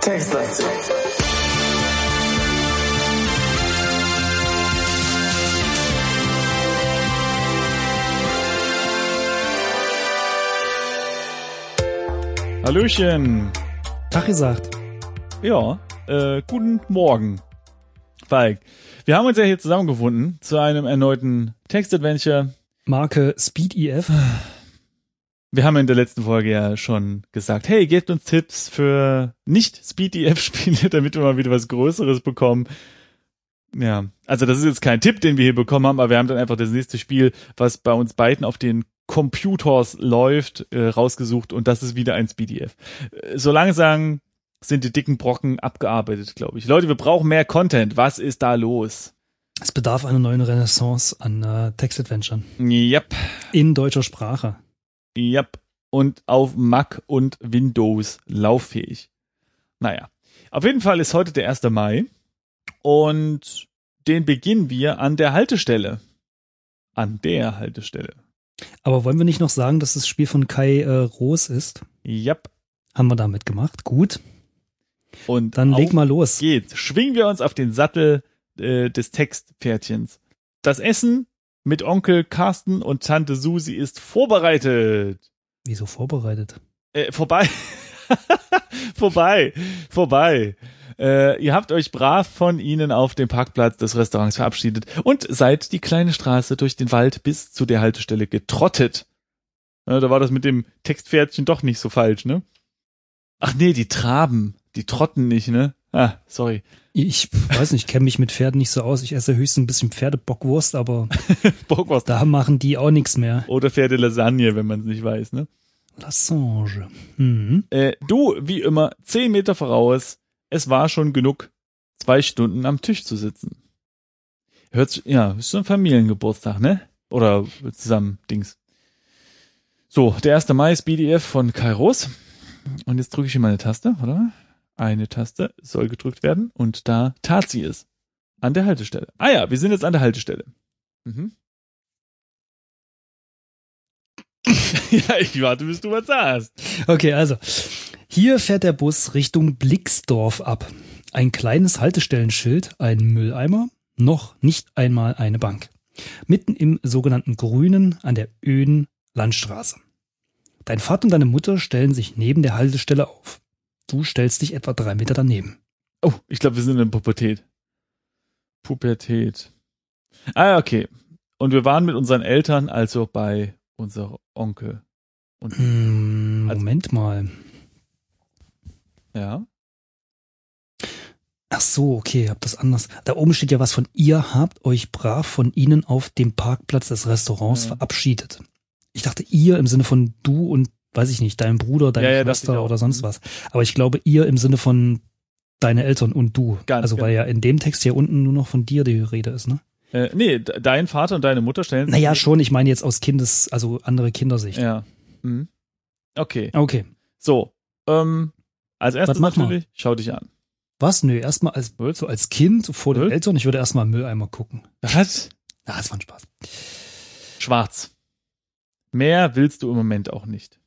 Textlastig. Hallöchen. Tag gesagt. Ja, äh, guten Morgen. Falk. Wir haben uns ja hier zusammengefunden zu einem erneuten Textadventure. Marke Speed EF. Wir haben in der letzten Folge ja schon gesagt, hey, gebt uns Tipps für nicht Speed EF Spiele, damit wir mal wieder was Größeres bekommen. Ja, also das ist jetzt kein Tipp, den wir hier bekommen haben, aber wir haben dann einfach das nächste Spiel, was bei uns beiden auf den Computers läuft, äh, rausgesucht und das ist wieder ein SpeedEF. Äh, so langsam sind die dicken Brocken abgearbeitet, glaube ich. Leute, wir brauchen mehr Content. Was ist da los? Es bedarf einer neuen Renaissance an äh, Textadventuren. Yep. In deutscher Sprache. Yep. Und auf Mac und Windows lauffähig. Naja. Auf jeden Fall ist heute der 1. Mai und den beginnen wir an der Haltestelle. An der Haltestelle. Aber wollen wir nicht noch sagen, dass das Spiel von Kai äh, Roos ist? Yep. Haben wir damit gemacht. Gut. Und Dann leg mal los. Geht's. Schwingen wir uns auf den Sattel äh, des Textpferdchens. Das Essen mit Onkel Carsten und Tante Susi ist vorbereitet. Wieso vorbereitet? Äh, vorbei. vorbei. Vorbei. Äh, ihr habt euch brav von ihnen auf dem Parkplatz des Restaurants verabschiedet und seid die kleine Straße durch den Wald bis zu der Haltestelle getrottet. Ja, da war das mit dem Textpferdchen doch nicht so falsch, ne? Ach nee, die traben. Die trotten nicht, ne? Ah, sorry. Ich weiß nicht, ich kenne mich mit Pferden nicht so aus. Ich esse höchstens ein bisschen Pferdebockwurst, aber Bockwurst. da machen die auch nichts mehr. Oder Pferde Lasagne, wenn man es nicht weiß, ne? Lassange. Mhm. Äh, du, wie immer, zehn Meter voraus. Es war schon genug, zwei Stunden am Tisch zu sitzen. Hört sich, ja, ist so ein Familiengeburtstag, ne? Oder zusammen Dings. So, der 1. Mai ist BDF von Kairos. Und jetzt drücke ich hier mal eine Taste, oder? Eine Taste soll gedrückt werden und da tat sie es. An der Haltestelle. Ah ja, wir sind jetzt an der Haltestelle. Mhm. ja, ich warte, bis du was sagst. Okay, also. Hier fährt der Bus Richtung Blixdorf ab. Ein kleines Haltestellenschild, ein Mülleimer, noch nicht einmal eine Bank. Mitten im sogenannten Grünen an der öden Landstraße. Dein Vater und deine Mutter stellen sich neben der Haltestelle auf. Du stellst dich etwa drei Meter daneben. Oh, ich glaube, wir sind in Pubertät. Pubertät. Ah, okay. Und wir waren mit unseren Eltern also bei unser Onkel. Und Hm, Also- Moment mal. ja. Ach so, okay, hab das anders. Da oben steht ja was von ihr habt euch brav von ihnen auf dem Parkplatz des Restaurants Ja. verabschiedet. Ich dachte ihr im Sinne von du und weiß ich nicht, dein Bruder, deine Ja, Schwester oder sonst Mhm. was. Aber ich glaube ihr im Sinne von deine Eltern und du. Ganz also genau. weil ja in dem Text hier unten nur noch von dir die Rede ist, ne? Äh, nee, de- dein Vater und deine Mutter stellen sich Naja, schon, ich meine jetzt aus Kindes, also andere Kindersicht. Ja. Mhm. Okay. Okay. So. Ähm, als erstes natürlich, schau dich an. Was? Nö, erstmal als, so als Kind vor den Was? Eltern, ich würde erstmal im Mülleimer gucken. Was? Ah, das war ein Spaß. Schwarz. Mehr willst du im Moment auch nicht.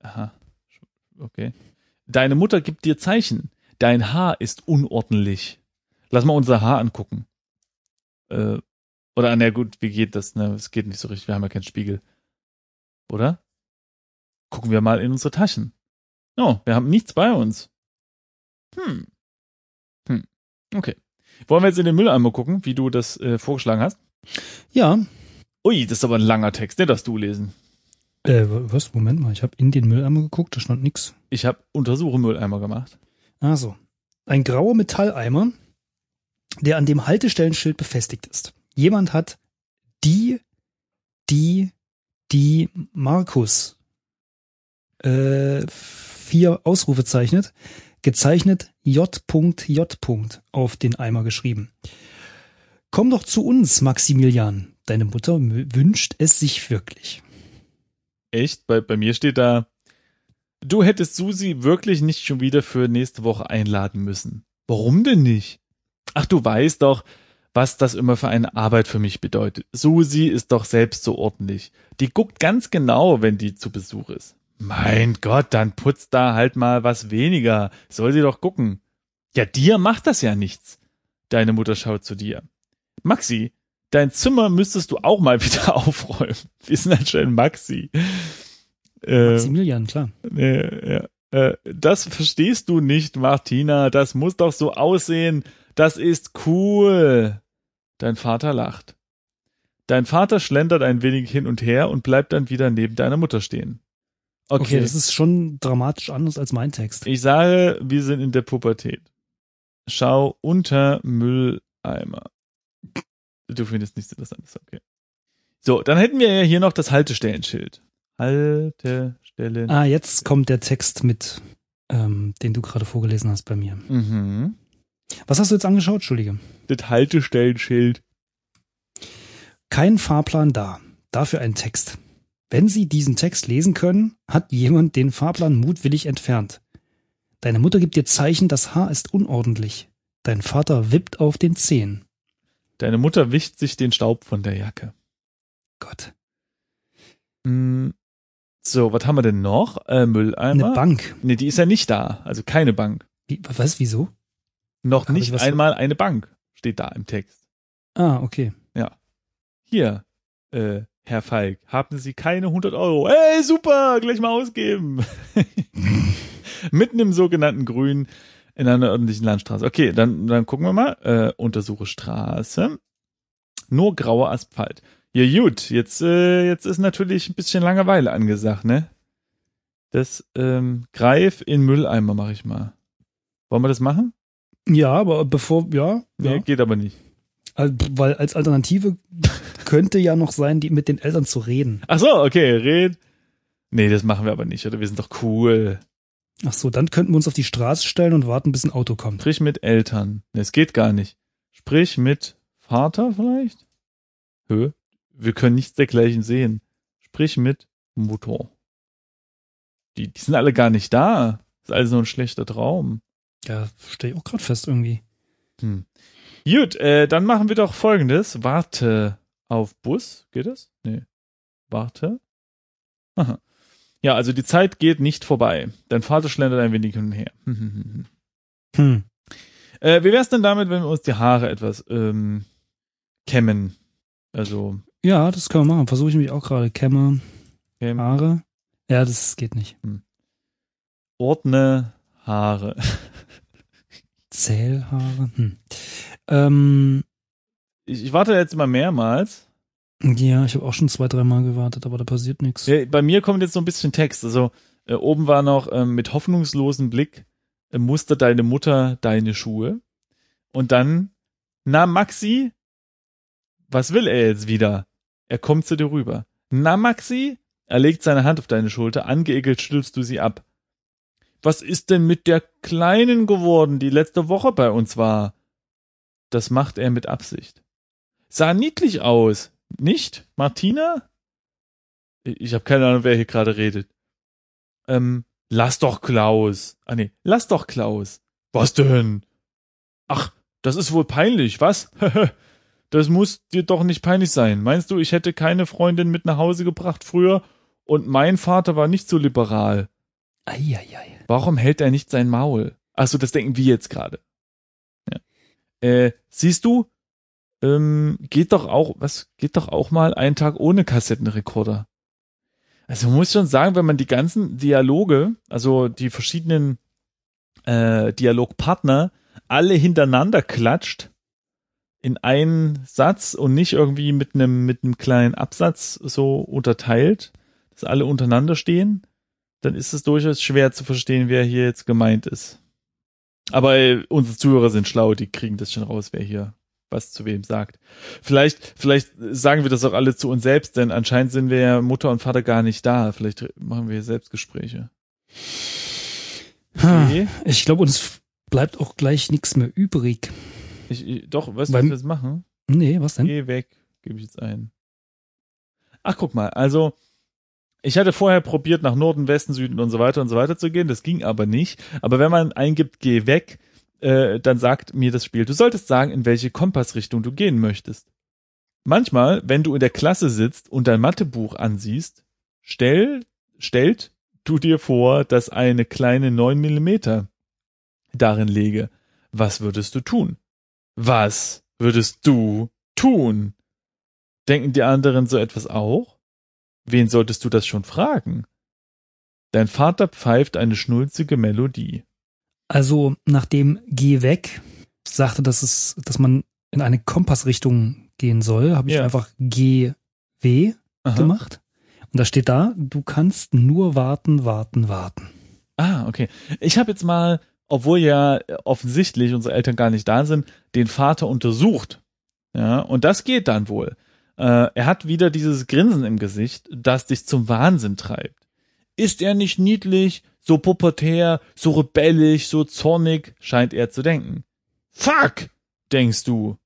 Aha. Okay. Deine Mutter gibt dir Zeichen. Dein Haar ist unordentlich. Lass mal unser Haar angucken. Äh, oder, na gut, wie geht das? Ne, es geht nicht so richtig. Wir haben ja keinen Spiegel. Oder? Gucken wir mal in unsere Taschen. Oh, wir haben nichts bei uns. Hm. Hm. Okay. Wollen wir jetzt in den Mülleimer gucken, wie du das äh, vorgeschlagen hast? Ja, Ui, das ist aber ein langer Text, den darfst du lesen. Äh, was? Moment mal, ich habe in den Mülleimer geguckt, da stand nix. Ich habe Untersuche Mülleimer gemacht. Also, ein grauer Metalleimer, der an dem Haltestellenschild befestigt ist. Jemand hat die, die, die Markus äh, vier Ausrufe zeichnet, gezeichnet J.J. auf den Eimer geschrieben. Komm doch zu uns, Maximilian. Deine Mutter wünscht es sich wirklich. Echt? Bei, bei mir steht da, du hättest Susi wirklich nicht schon wieder für nächste Woche einladen müssen. Warum denn nicht? Ach, du weißt doch, was das immer für eine Arbeit für mich bedeutet. Susi ist doch selbst so ordentlich. Die guckt ganz genau, wenn die zu Besuch ist. Mein Gott, dann putzt da halt mal was weniger. Soll sie doch gucken. Ja, dir macht das ja nichts. Deine Mutter schaut zu dir. Maxi, dein Zimmer müsstest du auch mal wieder aufräumen. Wir sind anscheinend Maxi. Äh, Maximilian, klar. Äh, ja. Äh, das verstehst du nicht, Martina. Das muss doch so aussehen. Das ist cool. Dein Vater lacht. Dein Vater schlendert ein wenig hin und her und bleibt dann wieder neben deiner Mutter stehen. Okay. okay, das ist schon dramatisch anders als mein Text. Ich sage, wir sind in der Pubertät. Schau unter Mülleimer. Du findest nichts Interessantes, okay. So, dann hätten wir ja hier noch das Haltestellenschild. Haltestellen. Ah, jetzt kommt der Text mit, ähm, den du gerade vorgelesen hast bei mir. Mhm. Was hast du jetzt angeschaut? Entschuldige. Das Haltestellenschild. Kein Fahrplan da. Dafür ein Text. Wenn Sie diesen Text lesen können, hat jemand den Fahrplan mutwillig entfernt. Deine Mutter gibt dir Zeichen, das Haar ist unordentlich. Dein Vater wippt auf den Zehen. Deine Mutter wischt sich den Staub von der Jacke. Gott. Mm, so, was haben wir denn noch? Äh, Mülleimer. Eine Bank. Nee, die ist ja nicht da. Also keine Bank. Wie, was, wieso? Noch Hab nicht einmal eine Bank steht da im Text. Ah, okay. Ja. Hier, äh, Herr Falk, haben Sie keine 100 Euro? Ey, super, gleich mal ausgeben. Mitten im sogenannten Grün in einer ordentlichen Landstraße. Okay, dann, dann gucken wir mal. Äh, untersuche Straße. Nur grauer Asphalt. Ja gut, jetzt, äh, jetzt ist natürlich ein bisschen Langeweile angesagt, ne? Das ähm, Greif in Mülleimer mache ich mal. Wollen wir das machen? Ja, aber bevor, ja. Nee, ja. geht aber nicht. Weil als Alternative könnte ja noch sein, die mit den Eltern zu reden. Ach so, okay, red. Nee, das machen wir aber nicht, oder? Wir sind doch cool. Ach so, dann könnten wir uns auf die Straße stellen und warten, bis ein Auto kommt. Sprich mit Eltern. Es geht gar nicht. Sprich mit Vater vielleicht? Hö? Wir können nichts dergleichen sehen. Sprich mit Mutter. Die, die sind alle gar nicht da. Das ist alles nur ein schlechter Traum. Ja, stehe ich auch gerade fest irgendwie. Hm. Gut, äh, dann machen wir doch folgendes. Warte auf Bus. Geht das? Nee. Warte. Aha. Ja, also die Zeit geht nicht vorbei. Dein Vater schlendert ein wenig hin und her. hm. Äh, wie wär's denn damit, wenn wir uns die Haare etwas ähm, kämmen? Also. Ja, das können wir machen. Versuche ich mich auch gerade. Kämme, Kämme. Haare. Ja, das geht nicht. Hm. Ordne Haare. Zählhaare. Hm. Ähm, ich, ich warte jetzt immer mehrmals. Ja, ich habe auch schon zwei, dreimal gewartet, aber da passiert nichts. Ja, bei mir kommt jetzt so ein bisschen Text. Also äh, oben war noch äh, mit hoffnungslosem Blick äh, mustert deine Mutter deine Schuhe. Und dann, na Maxi, was will er jetzt wieder? Er kommt zu dir rüber. Na Maxi? Er legt seine Hand auf deine Schulter, angeekelt schüttelst du sie ab. Was ist denn mit der Kleinen geworden, die letzte Woche bei uns war? Das macht er mit Absicht. Sah niedlich aus, nicht? Martina? Ich habe keine Ahnung, wer hier gerade redet. Ähm, lass doch Klaus. Ah nee, lass doch Klaus. Was denn? Ach, das ist wohl peinlich, was? das muss dir doch nicht peinlich sein. Meinst du, ich hätte keine Freundin mit nach Hause gebracht früher und mein Vater war nicht so liberal? Eieiei. Warum hält er nicht sein Maul? Achso, das denken wir jetzt gerade. Ja. Äh, siehst du, ähm, geht doch auch, was, geht doch auch mal einen Tag ohne Kassettenrekorder. Also man muss schon sagen, wenn man die ganzen Dialoge, also die verschiedenen äh, Dialogpartner alle hintereinander klatscht in einen Satz und nicht irgendwie mit einem mit einem kleinen Absatz so unterteilt, dass alle untereinander stehen, dann ist es durchaus schwer zu verstehen, wer hier jetzt gemeint ist. Aber äh, unsere Zuhörer sind schlau, die kriegen das schon raus, wer hier was zu wem sagt. Vielleicht, vielleicht sagen wir das auch alle zu uns selbst, denn anscheinend sind wir ja Mutter und Vater gar nicht da. Vielleicht machen wir Selbstgespräche. Okay. Ich glaube, uns bleibt auch gleich nichts mehr übrig. Ich, ich, doch, weißt du, was wir jetzt machen? Nee, was denn? Geh weg, gebe ich jetzt ein. Ach, guck mal, also ich hatte vorher probiert, nach Norden, Westen, Süden und so weiter und so weiter zu gehen. Das ging aber nicht. Aber wenn man eingibt, geh weg, äh, dann sagt mir das Spiel, du solltest sagen, in welche Kompassrichtung du gehen möchtest. Manchmal, wenn du in der Klasse sitzt und dein Mathebuch ansiehst, stell, stellt du dir vor, dass eine kleine 9 Millimeter darin lege. Was würdest du tun? Was würdest du tun? Denken die anderen so etwas auch? Wen solltest du das schon fragen? Dein Vater pfeift eine schnulzige Melodie. Also, nachdem Geh weg sagte, dass es, dass man in eine Kompassrichtung gehen soll, habe ich Ja. einfach GW Aha. gemacht. Und da steht da, du kannst nur warten, warten, warten. Ah, okay. Ich habe jetzt mal, obwohl ja offensichtlich unsere Eltern gar nicht da sind, den Vater untersucht. Ja, und das geht dann wohl. Äh, er hat wieder dieses Grinsen im Gesicht, das dich zum Wahnsinn treibt. Ist er nicht niedlich, so pubertär, so rebellisch, so zornig, scheint er zu denken. Fuck, denkst du.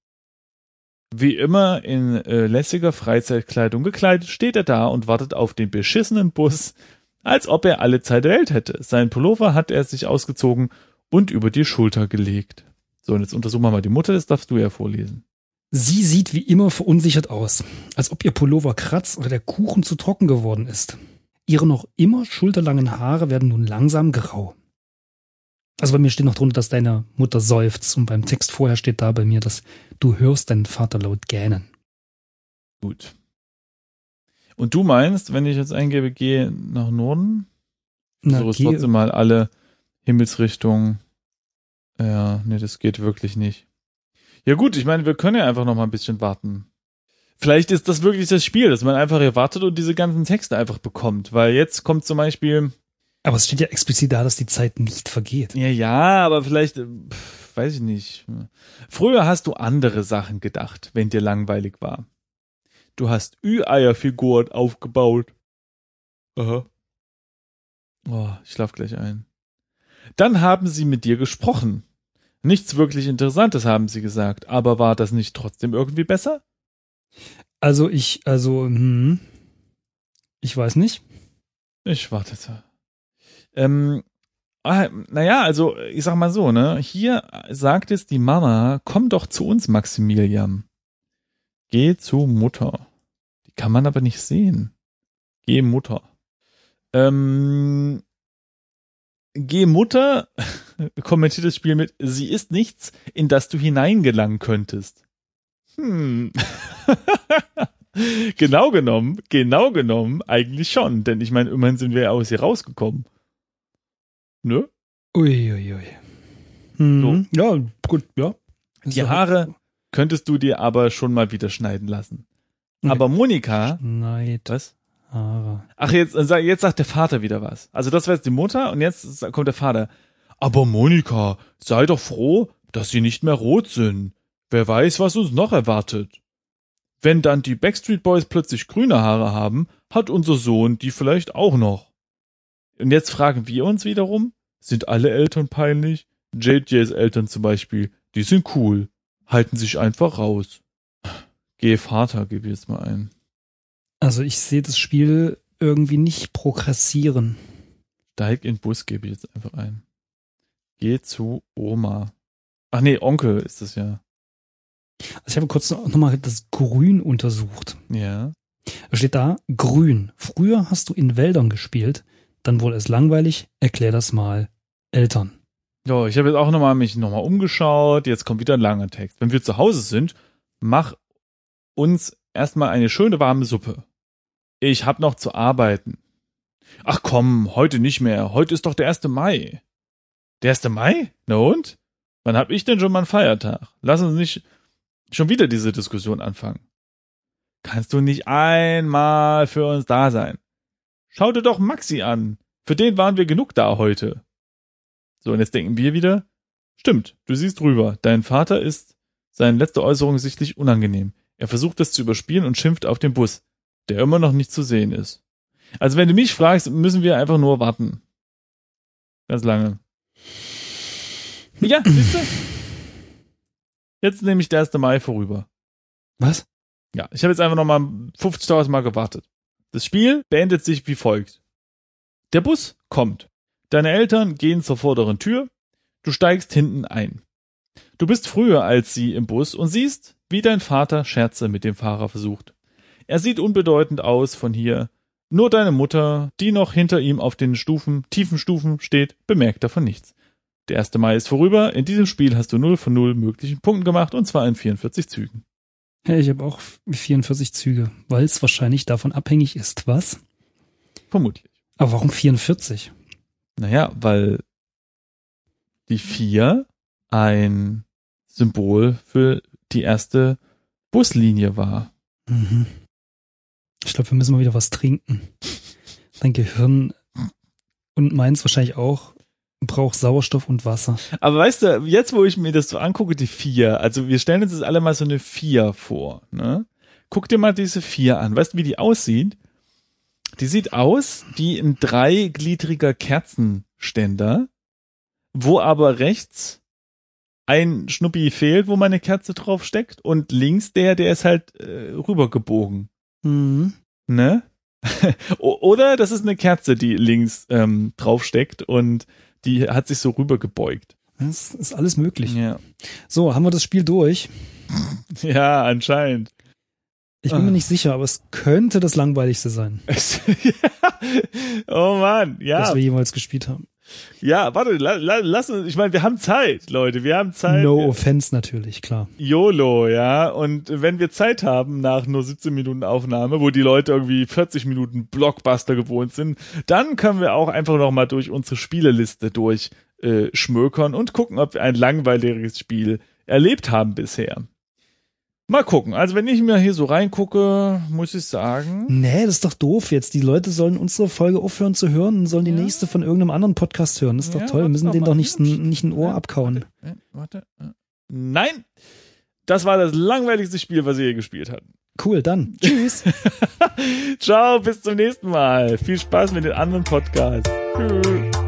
Wie immer in äh, lässiger Freizeitkleidung gekleidet, steht er da und wartet auf den beschissenen Bus, als ob er alle Zeit der Welt hätte. Sein Pullover hat er sich ausgezogen und über die Schulter gelegt. So, und jetzt untersuchen wir mal die Mutter, das darfst du ja vorlesen. Sie sieht wie immer verunsichert aus, als ob ihr Pullover kratzt oder der Kuchen zu trocken geworden ist. Ihre noch immer schulterlangen Haare werden nun langsam grau. Also bei mir steht noch drunter, dass deine Mutter seufzt und beim Text vorher steht da bei mir, dass du hörst deinen Vater laut gähnen. Gut. Und du meinst, wenn ich jetzt eingebe, gehe nach Norden? Na, so ist trotzdem mal alle Himmelsrichtungen. Ja, nee, das geht wirklich nicht. Ja gut, ich meine, wir können ja einfach noch mal ein bisschen warten. Vielleicht ist das wirklich das Spiel, dass man einfach hier wartet und diese ganzen Texte einfach bekommt. Weil jetzt kommt zum Beispiel, Aber es steht ja explizit da, dass die Zeit nicht vergeht. ja, ja, aber vielleicht, äh, pf, weiß ich nicht. Früher hast du andere Sachen gedacht, wenn dir langweilig war. Du hast Ü-Eierfiguren aufgebaut. Aha. Oh, ich schlaf gleich ein. Dann haben sie mit dir gesprochen. Nichts wirklich Interessantes haben sie gesagt, aber war das nicht trotzdem irgendwie besser? Also ich, also, hm, ich weiß nicht. Ich wartete. Ähm, ah, naja, also ich sag mal so, ne? Hier sagt es die Mama, komm doch zu uns, Maximilian. Geh zu Mutter. Die kann man aber nicht sehen. Geh Mutter. Ähm, geh Mutter, kommentiert das Spiel mit, sie ist nichts, in das du hineingelangen könntest. Hm. genau genommen, genau genommen, eigentlich schon, denn ich meine, immerhin sind wir ja aus hier rausgekommen. Ne? Uiuiui. Ui. Hm, Ja, gut, ja. Die Haare könntest du dir aber schon mal wieder schneiden lassen. Okay. Aber Monika, Schneid was? Haare. Ach, jetzt, äh, jetzt sagt der Vater wieder was. Also das war jetzt die Mutter und jetzt kommt der Vater. Aber Monika, sei doch froh, dass sie nicht mehr rot sind. Wer weiß, was uns noch erwartet. Wenn dann die Backstreet Boys plötzlich grüne Haare haben, hat unser Sohn die vielleicht auch noch. Und jetzt fragen wir uns wiederum, sind alle Eltern peinlich? JJs Eltern zum Beispiel, die sind cool, halten sich einfach raus. Geh Vater, gebe ich jetzt mal ein. Also ich sehe das Spiel irgendwie nicht progressieren. Steig in Bus, gebe ich jetzt einfach ein. Geh zu Oma. Ach nee, Onkel ist es ja. Also ich habe kurz nochmal das Grün untersucht. Ja. Da steht da, grün. Früher hast du in Wäldern gespielt, dann wohl es langweilig, erklär das mal Eltern. Ja, ich habe jetzt auch nochmal mich nochmal umgeschaut. Jetzt kommt wieder ein langer Text. Wenn wir zu Hause sind, mach uns erstmal eine schöne warme Suppe. Ich hab noch zu arbeiten. Ach komm, heute nicht mehr. Heute ist doch der 1. Mai. Der 1. Mai? Na und? Wann hab ich denn schon mal einen Feiertag? Lass uns nicht schon wieder diese Diskussion anfangen. Kannst du nicht einmal für uns da sein? Schau dir doch Maxi an. Für den waren wir genug da heute. So, und jetzt denken wir wieder, stimmt, du siehst drüber. Dein Vater ist seine letzte Äußerung sichtlich unangenehm. Er versucht es zu überspielen und schimpft auf den Bus, der immer noch nicht zu sehen ist. Also wenn du mich fragst, müssen wir einfach nur warten. Ganz lange. Ja, siehst du? Jetzt nehme ich der 1. Mai vorüber. Was? Ja, ich habe jetzt einfach nochmal 50.000 Mal gewartet. Das Spiel beendet sich wie folgt. Der Bus kommt. Deine Eltern gehen zur vorderen Tür. Du steigst hinten ein. Du bist früher als sie im Bus und siehst, wie dein Vater Scherze mit dem Fahrer versucht. Er sieht unbedeutend aus von hier. Nur deine Mutter, die noch hinter ihm auf den Stufen, tiefen Stufen steht, bemerkt davon nichts. Der 1. Mai ist vorüber. In diesem Spiel hast du 0 von 0 möglichen Punkten gemacht und zwar in 44 Zügen. Ja, ich habe auch 44 Züge, weil es wahrscheinlich davon abhängig ist, was? Vermutlich. Aber warum 44? Naja, weil die 4 ein Symbol für die erste Buslinie war. Mhm. Ich glaube, wir müssen mal wieder was trinken. Dein Gehirn und meins wahrscheinlich auch braucht Sauerstoff und Wasser. Aber weißt du, jetzt wo ich mir das so angucke, die 4, also wir stellen uns jetzt alle mal so eine 4 vor, ne? Guck dir mal diese 4 an. Weißt du, wie die aussieht? Die sieht aus wie ein dreigliedriger Kerzenständer, wo aber rechts ein Schnuppi fehlt, wo meine Kerze drauf steckt und links der, der ist halt äh, rübergebogen. Mhm. Ne? Oder das ist eine Kerze, die links ähm, draufsteckt und die hat sich so rübergebeugt. Das ist alles möglich. Ja. So, haben wir das Spiel durch? ja, anscheinend. Ich bin Ah. mir nicht sicher, aber es könnte das langweiligste sein, oh Mann, ja. wir jemals gespielt haben. Ja, warte, la, la, lass uns, ich meine, wir haben Zeit, Leute, wir haben Zeit. No offense natürlich, klar. YOLO, ja. Und wenn wir Zeit haben nach nur 17 Minuten Aufnahme, wo die Leute irgendwie 40 Minuten Blockbuster gewohnt sind, dann können wir auch einfach noch mal durch unsere Spieleliste durch äh, schmökern und gucken, ob wir ein langweiliges Spiel erlebt haben bisher. Mal gucken. Also wenn ich mir hier so reingucke, muss ich sagen. Nee, das ist doch doof jetzt. Die Leute sollen unsere Folge aufhören zu hören und sollen die Ja. nächste von irgendeinem anderen Podcast hören. Das ist Ja, doch toll. Wir müssen denen doch nicht, ein- nicht ein Ohr Ja, abkauen. Warte, warte. Nein! Das war das langweiligste Spiel, was wir je gespielt hatten. Cool, dann. Tschüss. Ciao, bis zum nächsten Mal. Viel Spaß mit den anderen Podcasts. Tschüss.